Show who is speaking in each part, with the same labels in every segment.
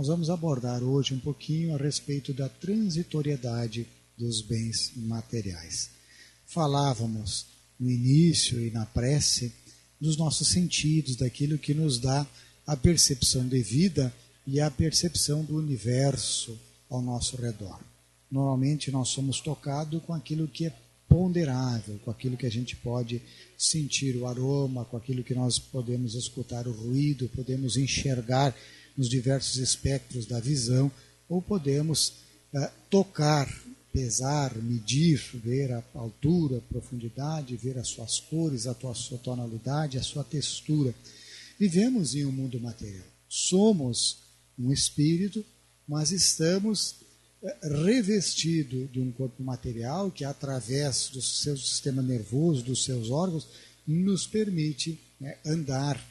Speaker 1: nós vamos abordar hoje um pouquinho a respeito da transitoriedade dos bens materiais. Falávamos no início e na prece dos nossos sentidos, daquilo que nos dá a percepção de vida e a percepção do universo ao nosso redor. Normalmente nós somos tocados com aquilo que é ponderável, com aquilo que a gente pode sentir o aroma, com aquilo que nós podemos escutar o ruído, podemos enxergar nos diversos espectros da visão, ou podemos uh, tocar, pesar, medir, ver a altura, a profundidade, ver as suas cores, a sua tonalidade, a sua textura. Vivemos em um mundo material. Somos um espírito, mas estamos eh, revestido de um corpo material que, através do seu sistema nervoso, dos seus órgãos, nos permite né, andar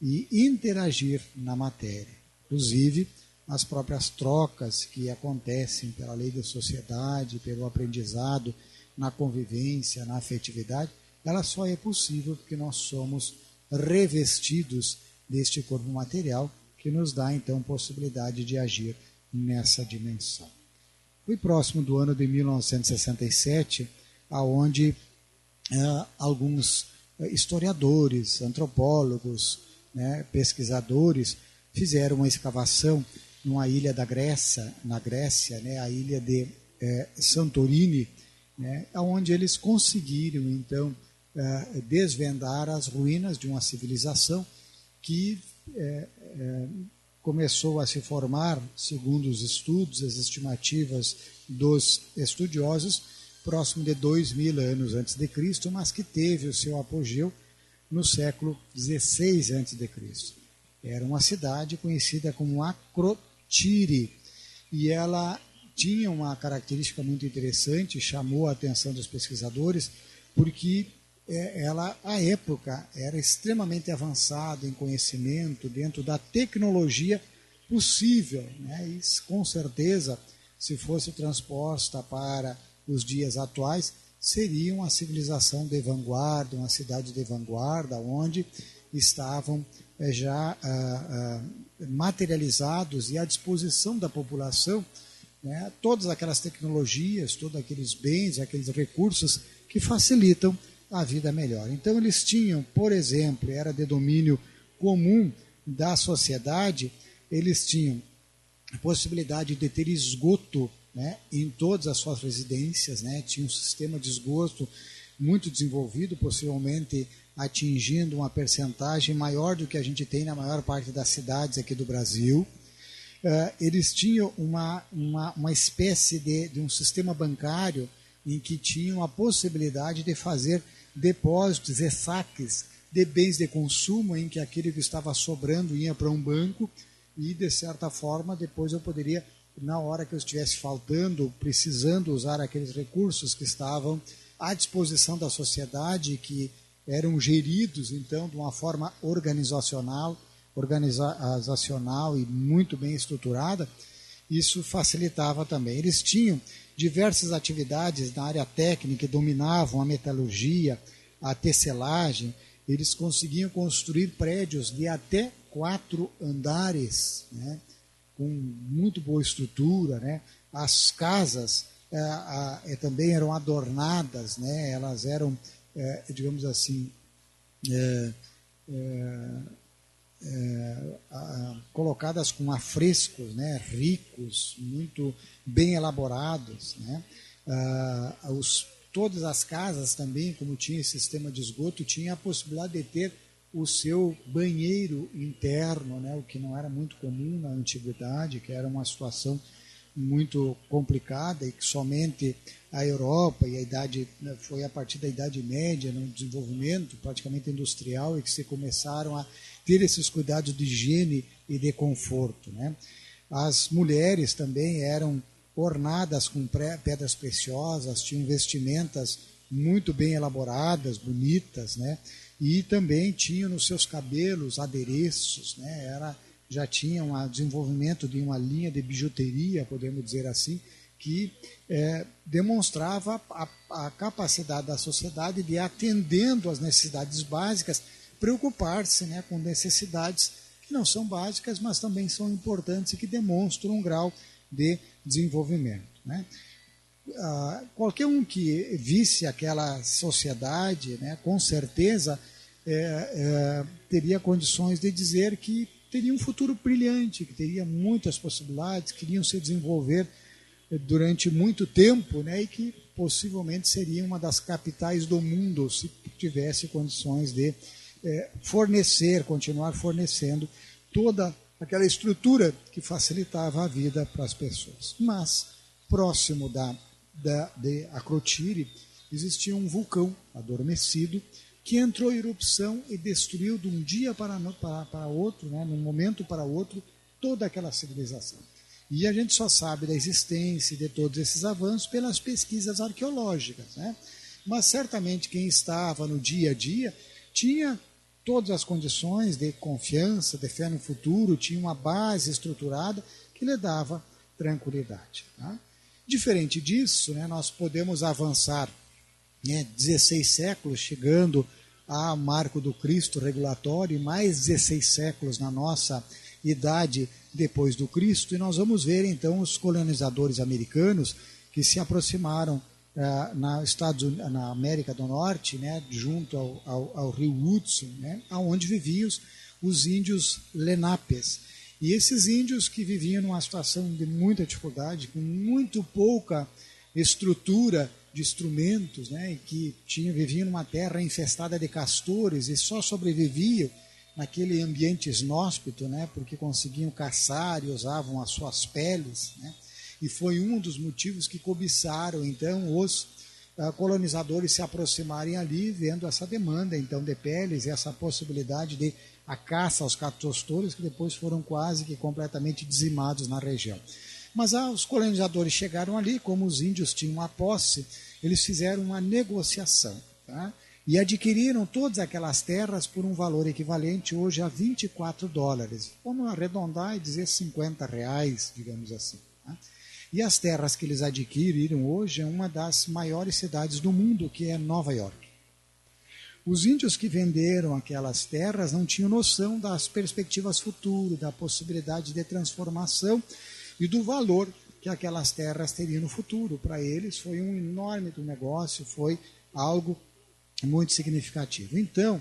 Speaker 1: e interagir na matéria. Inclusive, as próprias trocas que acontecem pela lei da sociedade, pelo aprendizado, na convivência, na afetividade, ela só é possível porque nós somos revestidos deste corpo material que nos dá então possibilidade de agir nessa dimensão. Foi próximo do ano de 1967, aonde eh, alguns eh, historiadores, antropólogos, né, pesquisadores fizeram uma escavação numa ilha da Grécia, na Grécia, né, a ilha de eh, Santorini, né, onde eles conseguiram então eh, desvendar as ruínas de uma civilização que eh, começou a se formar, segundo os estudos, as estimativas dos estudiosos, próximo de dois mil anos antes de Cristo, mas que teve o seu apogeu no século XVI antes de Cristo. Era uma cidade conhecida como Acrotiri e ela tinha uma característica muito interessante, chamou a atenção dos pesquisadores, porque é, ela, à época, era extremamente avançada em conhecimento dentro da tecnologia possível. Né? E, com certeza, se fosse transposta para os dias atuais, seria uma civilização de vanguarda, uma cidade de vanguarda, onde estavam já ah, ah, materializados e à disposição da população né, todas aquelas tecnologias, todos aqueles bens, aqueles recursos que facilitam a vida melhor. Então eles tinham, por exemplo, era de domínio comum da sociedade, eles tinham a possibilidade de ter esgoto né, em todas as suas residências, né, tinha um sistema de esgoto muito desenvolvido, possivelmente atingindo uma percentagem maior do que a gente tem na maior parte das cidades aqui do Brasil. Uh, eles tinham uma, uma, uma espécie de, de um sistema bancário em que tinham a possibilidade de fazer depósitos e saques de bens de consumo, em que aquele que estava sobrando ia para um banco e, de certa forma, depois eu poderia, na hora que eu estivesse faltando, precisando usar aqueles recursos que estavam à disposição da sociedade, que eram geridos, então, de uma forma organizacional, organizacional e muito bem estruturada, isso facilitava também. Eles tinham diversas atividades na área técnica, dominavam a metalurgia, a tecelagem, eles conseguiam construir prédios de até quatro andares, né, com muito boa estrutura. Né. As casas é, também eram adornadas, né, elas eram, é, digamos assim, é, é, a, colocadas com afrescos né, ricos, muito bem elaborados. Né? Os, todas as casas também, como tinha sistema de esgoto, tinha a possibilidade de ter o seu banheiro interno, né, o que não era muito comum na antiguidade, que era uma situação muito complicada e que somente a Europa e a idade né, foi a partir da Idade Média, no desenvolvimento praticamente industrial, e que se começaram a ter esses cuidados de higiene e de conforto. Né? As mulheres também eram ornadas com pedras preciosas, tinham vestimentas muito bem elaboradas, bonitas, né? E também tinham nos seus cabelos adereços, né? Era já tinha um desenvolvimento de uma linha de bijuteria, podemos dizer assim, que é, demonstrava a, a, capacidade da sociedade de, atendendo às necessidades básicas, preocupar-se né, com necessidades que não são básicas, mas também são importantes e que demonstram um grau de desenvolvimento. Né? Ah, qualquer um que visse aquela sociedade, né, com certeza é, é, teria condições de dizer que teria um futuro brilhante, que teria muitas possibilidades, que iriam se desenvolver eh, durante muito tempo, né, e que possivelmente seria uma das capitais do mundo se tivesse condições de é, fornecer, continuar fornecendo toda aquela estrutura que facilitava a vida para as pessoas. Mas próximo da, da de Acrotiri existia um vulcão adormecido que entrou em erupção e destruiu de um dia para, para, para outro, né, num momento para outro, toda aquela civilização. E a gente só sabe da existência de todos esses avanços pelas pesquisas arqueológicas. Né? Mas certamente quem estava no dia a dia tinha todas as condições de confiança, de fé no futuro, tinha uma base estruturada que lhe dava tranquilidade. Tá? Diferente disso, né, nós podemos avançar né, 16 séculos, chegando a marco do Cristo regulatório e mais 16 séculos na nossa idade depois do Cristo, e nós vamos ver então os colonizadores americanos que se aproximaram uh, na, Estados, na América do Norte, né, junto ao, ao, ao rio Hudson, né, onde viviam os, os índios Lenapes. E esses índios que viviam numa situação de muita dificuldade, com muito pouca estrutura de instrumentos, né, que tinha, viviam numa terra infestada de castores e só sobreviviam naquele ambiente inóspito, né, porque conseguiam caçar e usavam as suas peles, né, e foi um dos motivos que cobiçaram então os uh, colonizadores se aproximarem ali, vendo essa demanda então de peles e essa possibilidade de a caça aos castores que depois foram quase que completamente dizimados na região. Mas ah, os colonizadores chegaram ali, como os índios tinham a posse, eles fizeram uma negociação tá? e adquiriram todas aquelas terras por um valor equivalente hoje a 24 dólares. Vamos arredondar e dizer 50 reais, digamos assim. Tá? E as terras que eles adquiriram hoje é uma das maiores cidades do mundo, que é Nova York. Os índios que venderam aquelas terras não tinham noção das perspectivas futuras, da possibilidade de transformação e do valor que aquelas terras teriam no futuro. Para eles foi um enorme negócio, foi algo muito significativo. Então,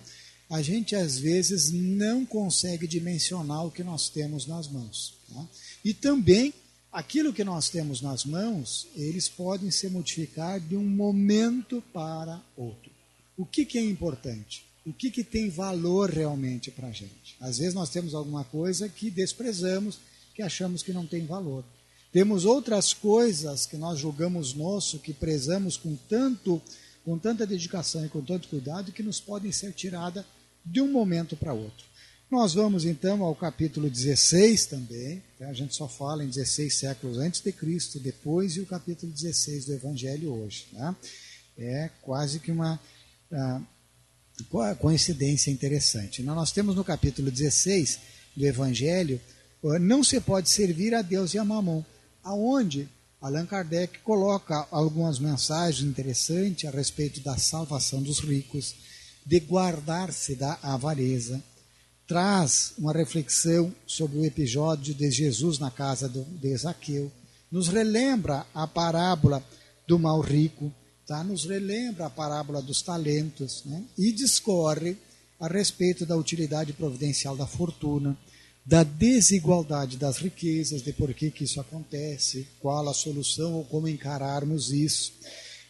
Speaker 1: a gente às vezes não consegue dimensionar o que nós temos nas mãos. Tá? E também aquilo que nós temos nas mãos, eles podem se modificar de um momento para outro. O que, que é importante? O que, que tem valor realmente para a gente? Às vezes nós temos alguma coisa que desprezamos, que achamos que não tem valor. Temos outras coisas que nós julgamos nosso, que prezamos com tanto, com tanta dedicação e com tanto cuidado, que nos podem ser tiradas de um momento para outro. Nós vamos então ao capítulo 16 também, tá? a gente só fala em 16 séculos antes de Cristo, depois, e o capítulo 16 do Evangelho hoje. Tá? É quase que uma uh, coincidência interessante. Então, nós temos no capítulo 16 do Evangelho não se pode servir a Deus e a Mamon, aonde? Allan Kardec coloca algumas mensagens interessantes a respeito da salvação dos ricos, de guardar-se da avareza, traz uma reflexão sobre o episódio de Jesus na casa de Zaqueu, nos relembra a parábola do mal rico, tá? nos relembra a parábola dos talentos né? e discorre a respeito da utilidade providencial da fortuna, da desigualdade das riquezas, de por que, que isso acontece, qual a solução ou como encararmos isso.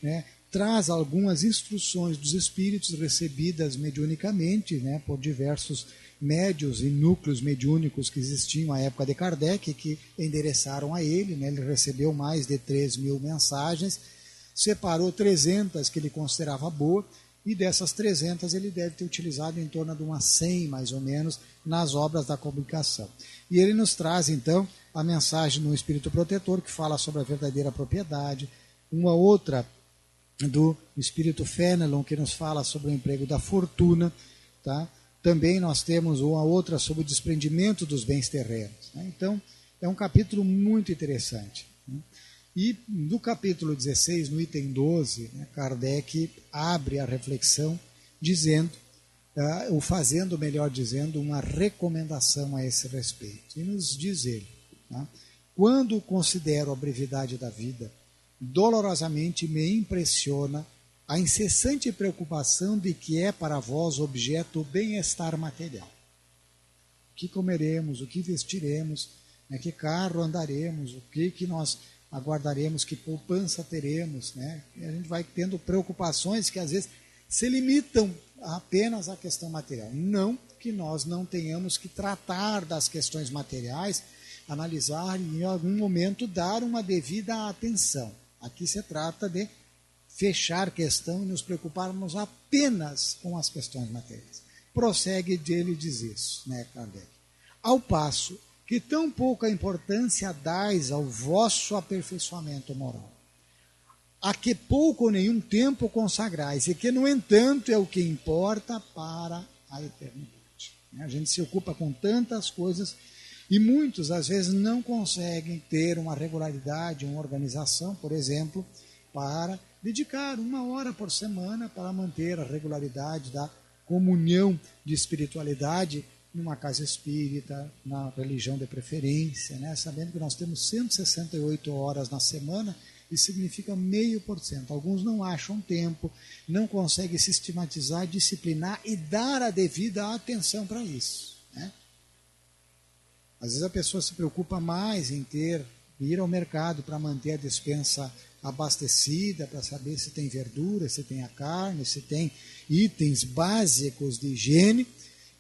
Speaker 1: Né? Traz algumas instruções dos espíritos recebidas mediunicamente né, por diversos médios e núcleos mediúnicos que existiam à época de Kardec, que endereçaram a ele. Né? Ele recebeu mais de 3 mil mensagens, separou 300 que ele considerava boas e dessas 300 ele deve ter utilizado em torno de umas 100 mais ou menos nas obras da comunicação. E ele nos traz então a mensagem do Espírito Protetor que fala sobre a verdadeira propriedade, uma outra do Espírito Fenelon que nos fala sobre o emprego da fortuna, tá? Também nós temos uma outra sobre o desprendimento dos bens terrenos. Né? Então é um capítulo muito interessante. Né? E no capítulo 16, no item 12, né, Kardec abre a reflexão dizendo uh, ou fazendo, melhor dizendo, uma recomendação a esse respeito. E nos diz ele: tá? quando considero a brevidade da vida, dolorosamente me impressiona a incessante preocupação de que é para vós objeto o bem-estar material. O que comeremos, o que vestiremos, né, que carro andaremos, o que, que nós aguardaremos, que poupança teremos. Né? E a gente vai tendo preocupações que às vezes se limitam apenas à questão material. Não que nós não tenhamos que tratar das questões materiais, analisar e em algum momento dar uma devida atenção. Aqui se trata de fechar questão e nos preocuparmos apenas com as questões materiais. Prossegue dele diz isso, né, Kardec? Ao passo que tão pouca importância dais ao vosso aperfeiçoamento moral, a que pouco ou nenhum tempo consagrais, e que, no entanto, é o que importa para a eternidade. A gente se ocupa com tantas coisas e muitos, às vezes, não conseguem ter uma regularidade, uma organização, por exemplo, para dedicar uma hora por semana para manter a regularidade da comunhão de espiritualidade numa casa espírita, na religião de preferência, né? sabendo que nós temos 168 horas na semana, isso significa meio por cento. Alguns não acham tempo, não conseguem sistematizar, disciplinar e dar a devida atenção para isso. Né? Às vezes a pessoa se preocupa mais em ter ir ao mercado para manter a dispensa abastecida, para saber se tem verdura, se tem a carne, se tem itens básicos de higiene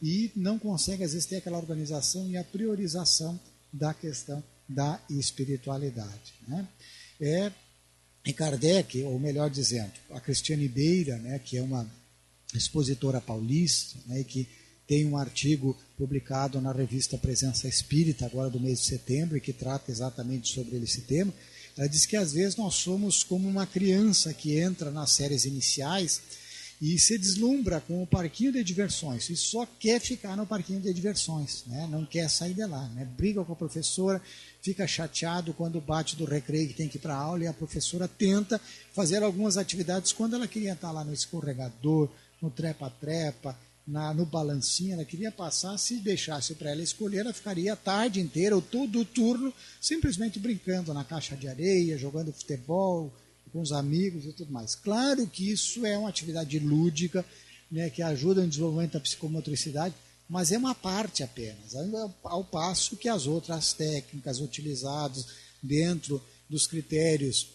Speaker 1: e não consegue às vezes ter aquela organização e a priorização da questão da espiritualidade. Né? É, e Kardec, ou melhor dizendo, a Cristiane Beira, né, que é uma expositora paulista, né, que tem um artigo publicado na revista Presença Espírita, agora do mês de setembro, e que trata exatamente sobre esse tema. Ela diz que às vezes nós somos como uma criança que entra nas séries iniciais e se deslumbra com o parquinho de diversões e só quer ficar no parquinho de diversões, né? não quer sair de lá. Né? Briga com a professora, fica chateado quando bate do recreio que tem que ir para a aula e a professora tenta fazer algumas atividades quando ela queria estar lá no escorregador, no trepa-trepa, na, no balancinho, ela queria passar, se deixasse para ela escolher, ela ficaria a tarde inteira, ou todo o turno, simplesmente brincando na caixa de areia, jogando futebol com os amigos e tudo mais. Claro que isso é uma atividade lúdica, né, que ajuda no desenvolvimento da psicomotricidade, mas é uma parte apenas, ao passo que as outras técnicas utilizadas dentro dos critérios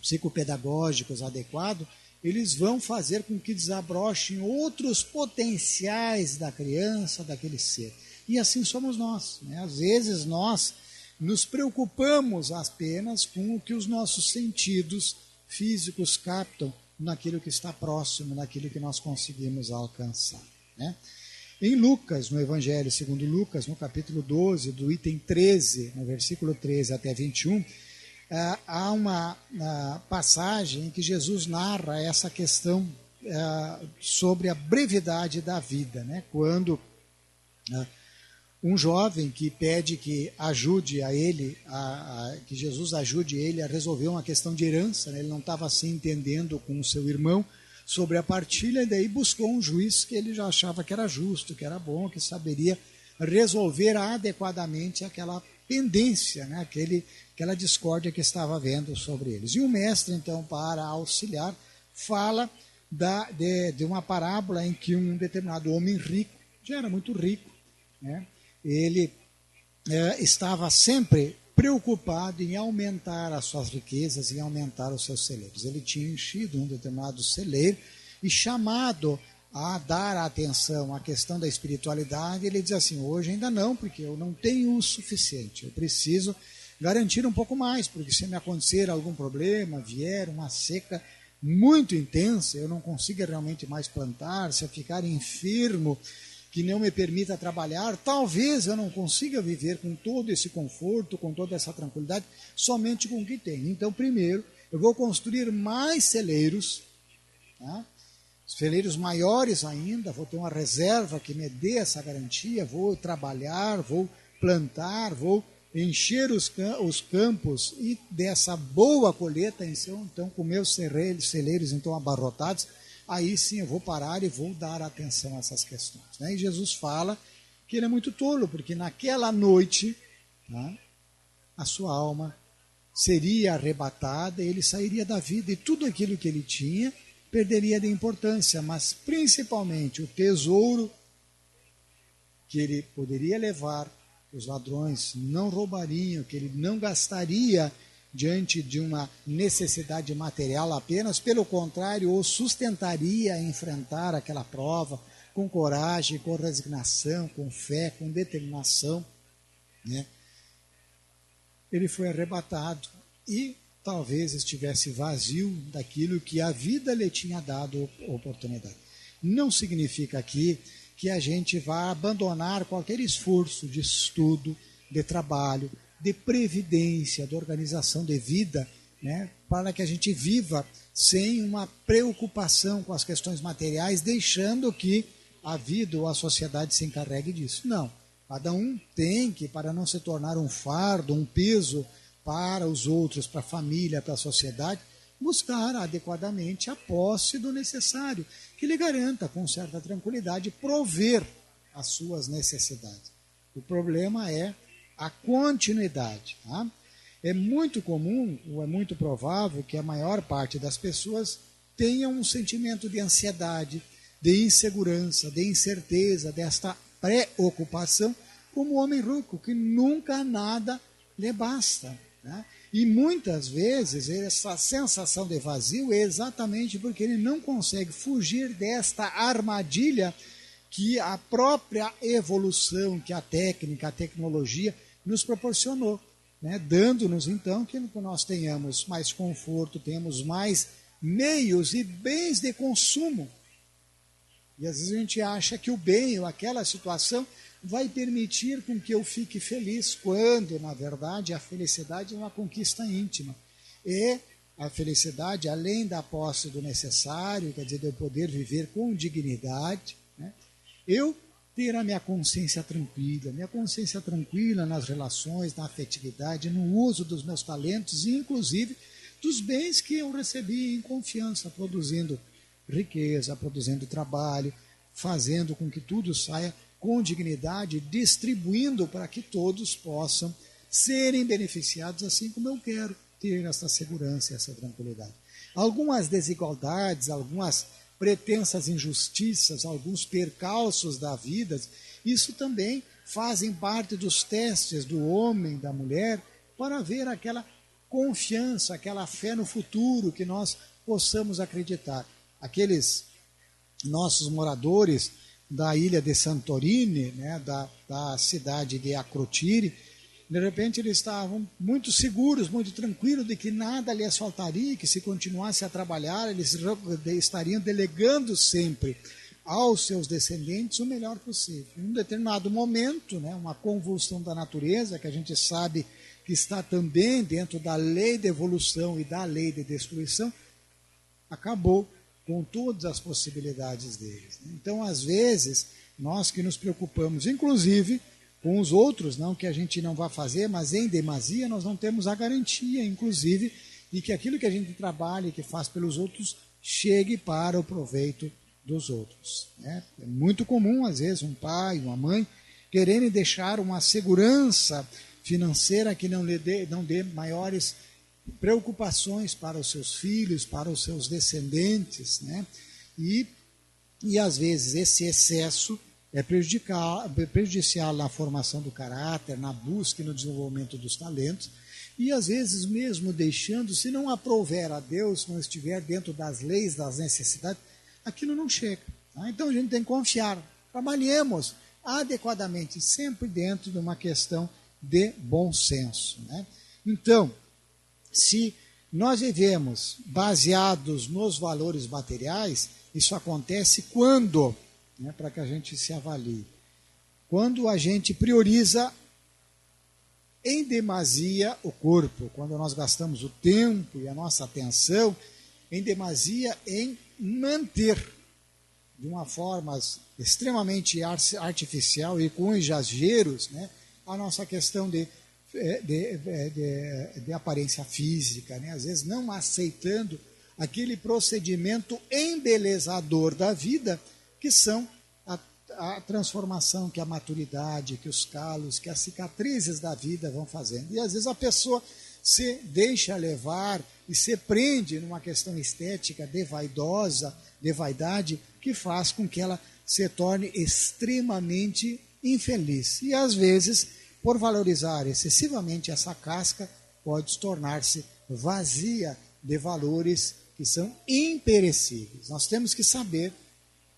Speaker 1: psicopedagógicos adequados eles vão fazer com que desabrochem outros potenciais da criança, daquele ser. E assim somos nós. Né? Às vezes nós nos preocupamos apenas com o que os nossos sentidos físicos captam naquilo que está próximo, naquilo que nós conseguimos alcançar. Né? Em Lucas, no Evangelho segundo Lucas, no capítulo 12, do item 13, no versículo 13 até 21, ah, há uma ah, passagem em que Jesus narra essa questão ah, sobre a brevidade da vida, né? quando um jovem que pede que ajude a ele, a, a, que Jesus ajude ele a resolver uma questão de herança, né? ele não estava se entendendo com o seu irmão sobre a partilha, e daí buscou um juiz que ele já achava que era justo, que era bom, que saberia resolver adequadamente aquela pendência, né? aquele aquela discórdia que estava havendo sobre eles. E o mestre, então, para auxiliar, fala da, de, de, uma parábola em que um determinado homem rico, já era muito rico, né? Ele é, estava sempre preocupado em aumentar as suas riquezas, em aumentar os seus celeiros. Ele tinha enchido um determinado celeiro e chamado a dar atenção à questão da espiritualidade, ele diz assim: hoje ainda não, porque eu não tenho o suficiente, eu preciso garantir um pouco mais, porque se me acontecer algum problema, vier uma seca muito intensa, eu não consiga realmente mais plantar, se eu ficar enfermo, que não me permita trabalhar, talvez eu não consiga viver com todo esse conforto, com toda essa tranquilidade, somente com o que tenho. Então, primeiro, eu vou construir mais celeiros, tá? celeiros maiores ainda, vou ter uma reserva que me dê essa garantia, vou trabalhar, vou plantar, vou encher os, os campos e dessa boa colheita, então, com meus celeiros então abarrotados, aí sim eu vou parar e vou dar atenção a essas questões. Né? E Jesus fala que ele é muito tolo, porque naquela noite né, a sua alma seria arrebatada, ele sairia da vida e tudo aquilo que ele tinha perderia de importância, mas principalmente o tesouro que ele poderia levar, os ladrões não roubariam, que ele não gastaria diante de uma necessidade material apenas, pelo contrário, o sustentaria a enfrentar aquela prova com coragem, com resignação, com fé, com determinação. Né? Ele foi arrebatado e talvez estivesse vazio daquilo que a vida lhe tinha dado oportunidade. Não significa aqui que a gente vá abandonar qualquer esforço de estudo, de trabalho, de previdência, de organização de vida, né, para que a gente viva sem uma preocupação com as questões materiais, deixando que a vida ou a sociedade se encarregue disso. Não. Cada um tem que, para não se tornar um fardo, um peso para os outros, para a família, para a sociedade, buscar adequadamente a posse do necessário, que lhe garanta, com certa tranquilidade, prover as suas necessidades. O problema é a continuidade. Tá? É muito comum, ou é muito provável, que a maior parte das pessoas tenha um sentimento de ansiedade, de insegurança, de incerteza, desta preocupação, como o homem rico, que nunca nada lhe basta. Né? E muitas vezes essa sensação de vazio é exatamente porque ele não consegue fugir desta armadilha que a própria evolução, que a técnica, a tecnologia nos proporcionou, né? dando-nos então que nós tenhamos mais conforto, tenhamos mais meios e bens de consumo. E às vezes a gente acha que o bem ou aquela situação vai permitir com que eu fique feliz, quando, na verdade, a felicidade é uma conquista íntima. E a felicidade, além da posse do necessário, quer dizer, de eu poder viver com dignidade, né? eu ter a minha consciência tranquila, minha consciência tranquila nas relações, na afetividade, no uso dos meus talentos e, inclusive, dos bens que eu recebi em confiança, produzindo riqueza, produzindo trabalho, fazendo com que tudo saia com dignidade, distribuindo para que todos possam serem beneficiados assim como eu quero ter essa segurança essa tranquilidade. Algumas desigualdades, algumas pretensas injustiças, alguns percalços da vida, isso também fazem parte dos testes do homem, da mulher, para ver aquela confiança, aquela fé no futuro que nós possamos acreditar. Aqueles nossos moradores da ilha de Santorini, né, da, da cidade de Acrotiri, de repente eles estavam muito seguros, muito tranquilos de que nada lhes faltaria, que se continuasse a trabalhar, eles estariam delegando sempre aos seus descendentes o melhor possível. Em um determinado momento, né, uma convulsão da natureza, que a gente sabe que está também dentro da lei de evolução e da lei de destruição, acabou com todas as possibilidades deles. Então, às vezes, nós que nos preocupamos, inclusive, com os outros, não que a gente não vá fazer, mas em demasia nós não temos a garantia, inclusive, de que aquilo que a gente trabalha e que faz pelos outros chegue para o proveito dos outros. Né? É muito comum, às vezes, um pai, uma mãe quererem deixar uma segurança financeira que não lhe dê, não dê maiores preocupações para os seus filhos, para os seus descendentes, né? E, e às vezes esse excesso é prejudicial, prejudicial na formação do caráter, na busca e no desenvolvimento dos talentos, e às vezes mesmo deixando, se não aprouver a Deus, não estiver dentro das leis, das necessidades, aquilo não chega. Tá? Então a gente tem que confiar, trabalhemos adequadamente, sempre dentro de uma questão de bom senso. Né? Então, se nós vivemos baseados nos valores materiais, isso acontece quando né, para que a gente se avalie. Quando a gente prioriza em demasia o corpo, quando nós gastamos o tempo e a nossa atenção em demasia em manter de uma forma extremamente artificial e com exageros né, a nossa questão de, de, de, de aparência física, né, às vezes não aceitando aquele procedimento embelezador da vida, que são a, a, transformação que a maturidade, que os calos, que as cicatrizes da vida vão fazendo. E às vezes a pessoa se deixa levar e se prende numa questão estética de vaidosa, de vaidade, que faz com que ela se torne extremamente infeliz. E às vezes, por valorizar excessivamente essa casca, pode tornar-se vazia de valores que são imperecíveis. Nós temos que saber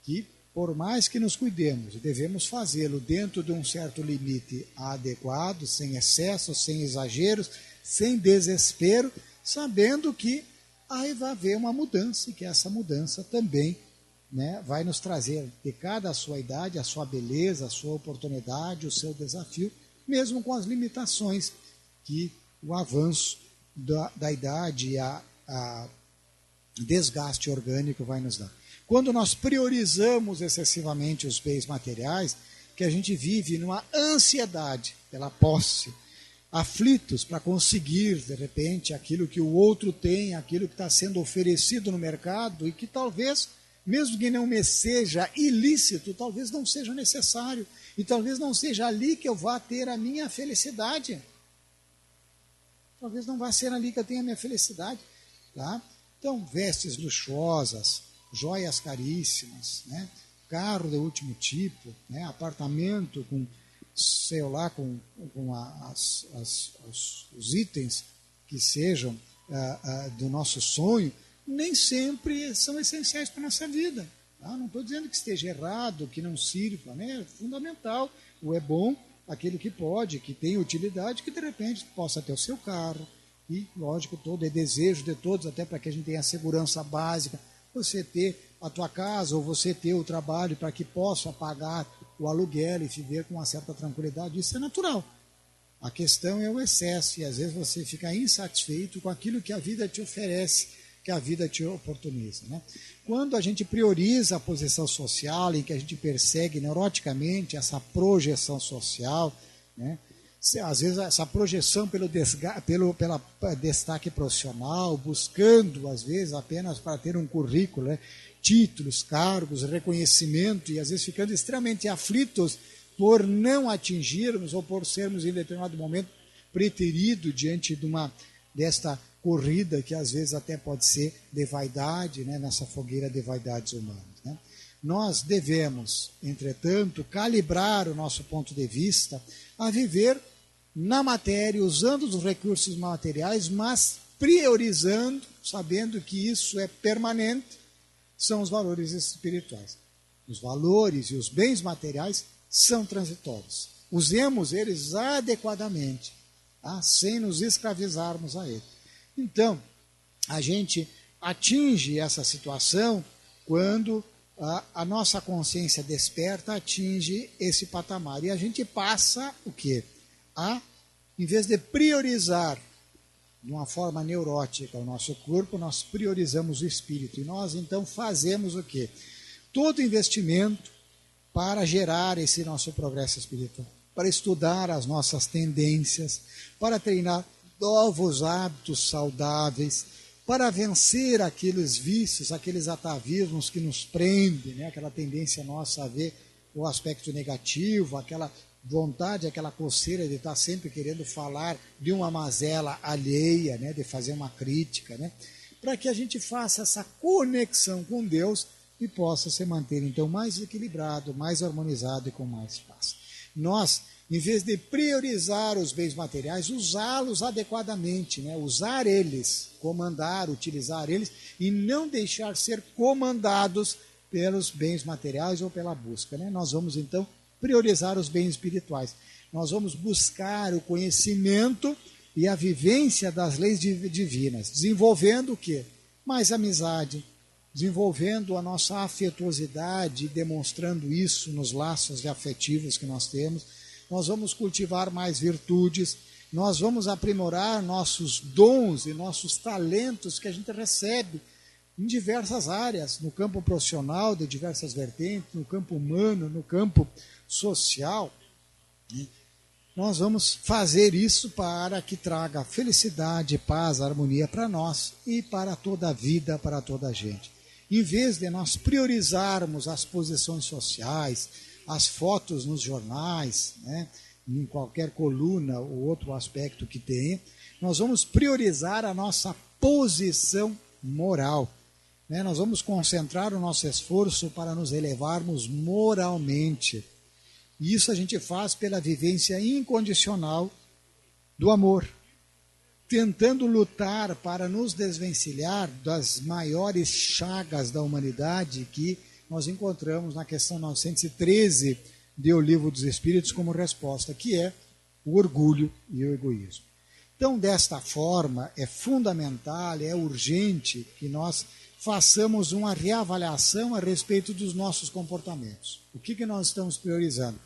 Speaker 1: que, por mais que nos cuidemos, devemos fazê-lo dentro de um certo limite adequado, sem excessos, sem exageros, sem desespero, sabendo que aí vai haver uma mudança e que essa mudança também né, vai nos trazer de cada sua idade, a sua beleza, a sua oportunidade, o seu desafio, mesmo com as limitações que o avanço da, da idade e a, a desgaste orgânico vai nos dar. Quando nós priorizamos excessivamente os bens materiais, que a gente vive numa ansiedade pela posse, aflitos para conseguir, de repente, aquilo que o outro tem, aquilo que está sendo oferecido no mercado e que talvez, mesmo que não me seja ilícito, talvez não seja necessário e talvez não seja ali que eu vá ter a minha felicidade. Talvez não vá ser ali que eu tenha a minha felicidade. Tá? Então, vestes luxuosas, joias caríssimas, né? carro de último tipo, né? apartamento com, sei lá, com, com as, as, os, os, itens que sejam ah, ah, do nosso sonho, nem sempre são essenciais para a nossa vida. Tá? Não estou dizendo que esteja errado, que não sirva, né? é fundamental. O é bom aquele que pode, que tem utilidade, que de repente possa ter o seu carro. E, lógico, todo é desejo de todos, até para que a gente tenha a segurança básica, você ter a tua casa ou você ter o trabalho para que possa pagar o aluguel e viver com uma certa tranquilidade, isso é natural. A questão é o excesso e às vezes você fica insatisfeito com aquilo que a vida te oferece, que a vida te oportuniza. Né? Quando a gente prioriza a posição social, em que a gente persegue neuroticamente essa projeção social, né? Às vezes essa projeção pelo, desga, pelo pela destaque profissional, buscando às vezes apenas para ter um currículo, né? títulos, cargos, reconhecimento e às vezes ficando extremamente aflitos por não atingirmos ou por sermos em determinado momento preterido diante de uma desta corrida que às vezes até pode ser de vaidade, né, nessa fogueira de vaidades humanas. Né? Nós devemos, entretanto, calibrar o nosso ponto de vista a viver na matéria, usando os recursos materiais, mas priorizando, sabendo que isso é permanente, são os valores espirituais. Os valores e os bens materiais são transitórios. Usemos eles adequadamente, tá? sem nos escravizarmos a eles. Então, a gente atinge essa situação quando a, a, nossa consciência desperta atinge esse patamar. E a gente passa o quê? A, em vez de priorizar de uma forma neurótica o nosso corpo, nós priorizamos o espírito. E nós então fazemos o quê? Todo investimento para gerar esse nosso progresso espiritual, para estudar as nossas tendências, para treinar novos hábitos saudáveis, para vencer aqueles vícios, aqueles atavismos que nos prendem, né? aquela tendência nossa a ver o aspecto negativo, aquela vontade, aquela coceira de estar sempre querendo falar de uma mazela alheia, né? de fazer uma crítica, né? para que a gente faça essa conexão com Deus e possa se manter então mais equilibrado, mais harmonizado e com mais paz. Nós em vez de priorizar os bens materiais, usá-los adequadamente, né? usar eles, comandar, utilizar eles e não deixar ser comandados pelos bens materiais ou pela busca. Né? Nós vamos então priorizar os bens espirituais. Nós vamos buscar o conhecimento e a vivência das leis divinas, desenvolvendo o quê? Mais amizade, desenvolvendo a nossa afetuosidade, demonstrando isso nos laços afetivos que nós temos nós vamos cultivar mais virtudes, nós vamos aprimorar nossos dons e nossos talentos que a gente recebe em diversas áreas, no campo profissional, de diversas vertentes, no campo humano, no campo social. Né? nós vamos fazer isso para que traga felicidade, paz, harmonia para nós e para toda a vida, para toda a gente. Em vez de nós priorizarmos as posições sociais, as fotos nos jornais, né, em qualquer coluna ou outro aspecto que tenha, nós vamos priorizar a nossa posição moral. Né? Nós vamos concentrar o nosso esforço para nos elevarmos moralmente. E isso a gente faz pela vivência incondicional do amor, tentando lutar para nos desvencilhar das maiores chagas da humanidade que nós encontramos na questão 913 de O Livro dos Espíritos como resposta, que é o orgulho e o egoísmo. Então, desta forma, é fundamental, é urgente que nós façamos uma reavaliação a respeito dos nossos comportamentos. O que, que nós estamos priorizando?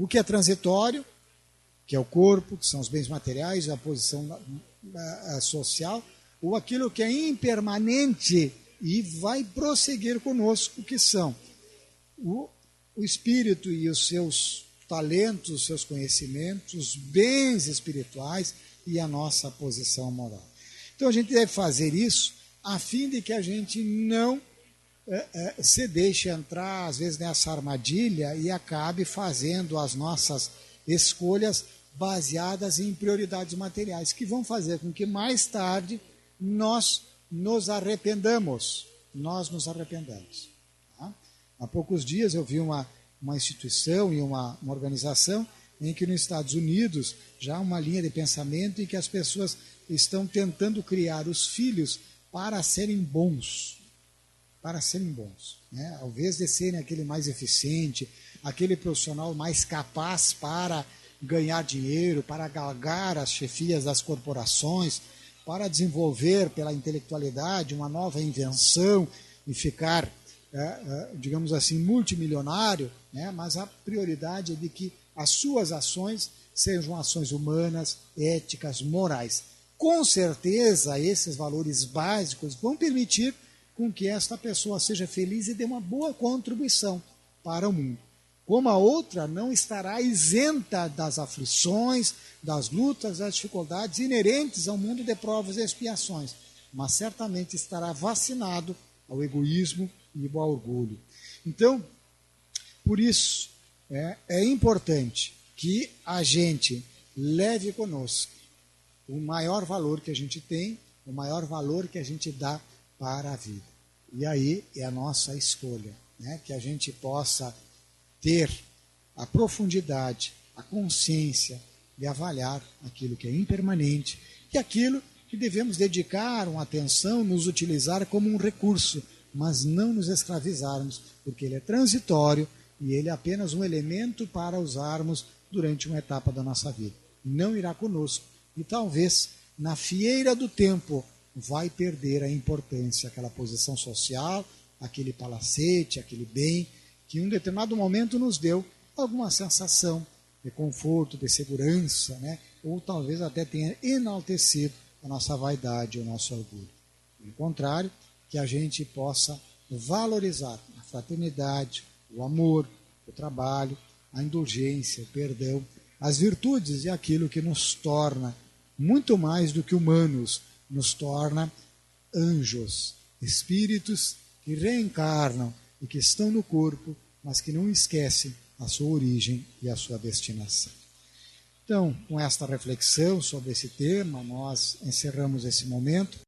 Speaker 1: O que é transitório, que é o corpo, que são os bens materiais, a posição social, ou aquilo que é impermanente e vai prosseguir conosco, que são o, o espírito e os seus talentos, os seus conhecimentos, os bens espirituais e a nossa posição moral. Então a gente deve fazer isso a fim de que a gente não é, é, se deixe entrar, às vezes, nessa armadilha e acabe fazendo as nossas escolhas baseadas em prioridades materiais, que vão fazer com que mais tarde nós nos arrependamos. Nós nos arrependamos. Tá? Há poucos dias eu vi uma, uma instituição e uma, uma organização em que nos Estados Unidos já há uma linha de pensamento em que as pessoas estão tentando criar os filhos para serem bons, para serem bons. Né? Ao invés de serem aquele mais eficiente, aquele profissional mais capaz para ganhar dinheiro, para galgar as chefias das corporações, para desenvolver pela intelectualidade uma nova invenção e ficar, é, é, digamos assim, multimilionário, né? mas a prioridade é de que as suas ações sejam ações humanas, éticas, morais. Com certeza, esses valores básicos vão permitir com que esta pessoa seja feliz e dê uma boa contribuição para o mundo. Como a outra não estará isenta das aflições, das lutas, das dificuldades inerentes ao mundo de provas e expiações, mas certamente estará vacinado ao egoísmo e ao orgulho. Então, por isso, é, é importante que a gente leve conosco o maior valor que a gente tem, o maior valor que a gente dá para a vida. E aí é a nossa escolha, né? que a gente possa ter a profundidade, a consciência de avaliar aquilo que é impermanente e aquilo que devemos dedicar uma atenção, nos utilizar como um recurso, mas não nos escravizarmos, porque ele é transitório e ele é apenas um elemento para usarmos durante uma etapa da nossa vida. Não irá conosco e talvez na fieira do tempo vai perder a importância, aquela posição social, aquele palacete, aquele bem que em um determinado momento nos deu alguma sensação de conforto, de segurança, né? ou talvez até tenha enaltecido a nossa vaidade, o nosso orgulho. Pelo contrário, que a gente possa valorizar a fraternidade, o amor, o trabalho, a indulgência, o perdão, as virtudes e aquilo que nos torna muito mais do que humanos, nos torna anjos, espíritos que reencarnam e que estão no corpo, mas que não esquecem a sua origem e a sua destinação. Então, com esta reflexão sobre esse tema, nós encerramos esse momento.